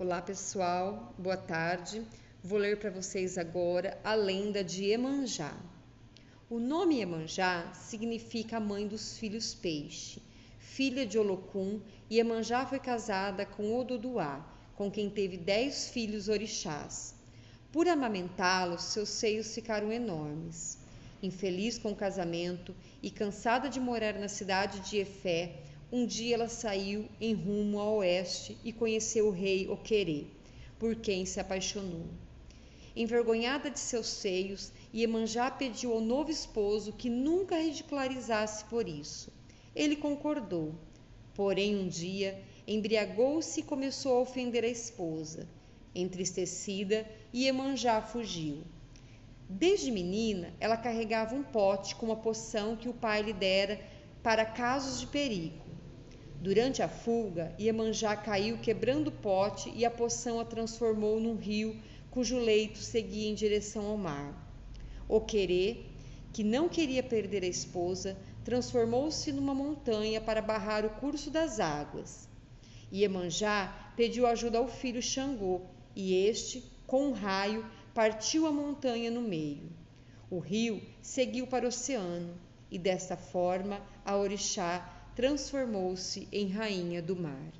Olá pessoal, boa tarde. Vou ler para vocês agora a lenda de Emanjá. O nome Emanjá significa mãe dos filhos peixe, filha de Olocum, Emanjá foi casada com Ododuá, com quem teve dez filhos orixás. Por amamentá-los, seus seios ficaram enormes. Infeliz com o casamento e cansada de morar na cidade de Efé, um dia ela saiu em rumo ao oeste e conheceu o rei Oquerê, por quem se apaixonou. Envergonhada de seus seios, Iemanjá pediu ao novo esposo que nunca ridicularizasse por isso. Ele concordou. Porém, um dia, embriagou-se e começou a ofender a esposa. Entristecida, Iemanjá fugiu. Desde menina, ela carregava um pote com uma poção que o pai lhe dera para casos de perigo. Durante a fuga, Iemanjá caiu quebrando o pote e a poção a transformou num rio cujo leito seguia em direção ao mar. O querer, que não queria perder a esposa, transformou-se numa montanha para barrar o curso das águas. Iemanjá pediu ajuda ao filho Xangô, e este, com um raio, partiu a montanha no meio. O rio seguiu para o oceano e desta forma a orixá transformou-se em rainha do mar.